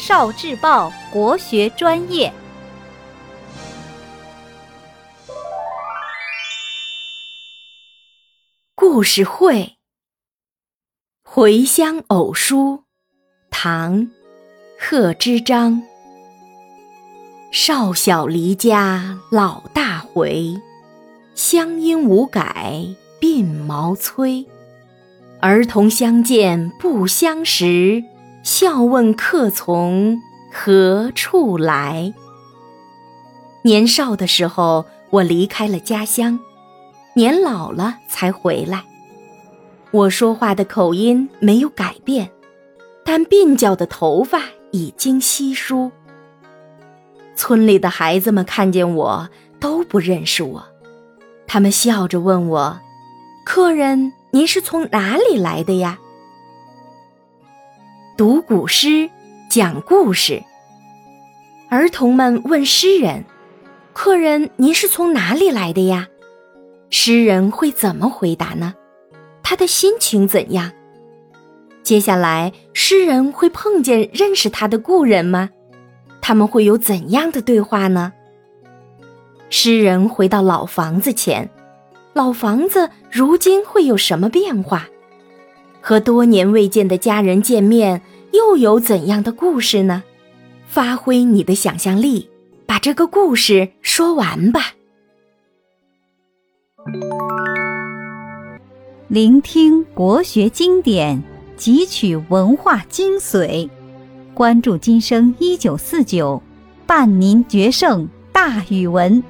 少智报国学专业。故事会《回乡偶书》唐·贺知章。少小离家老大回，乡音无改鬓毛衰。儿童相见不相识，笑问客从何处来。年少的时候，我离开了家乡，年老了才回来。我说话的口音没有改变，但鬓角的头发已经稀疏。村里的孩子们看见我都不认识我，他们笑着问我：“客人，您是从哪里来的呀？”读古诗，讲故事。儿童们问诗人：“客人，您是从哪里来的呀？”诗人会怎么回答呢？他的心情怎样？接下来，诗人会碰见认识他的故人吗？他们会有怎样的对话呢？诗人回到老房子前，老房子如今会有什么变化？和多年未见的家人见面，又有怎样的故事呢？发挥你的想象力，把这个故事说完吧。聆听国学经典，汲取文化精髓。关注今生一九四九，伴您决胜大语文。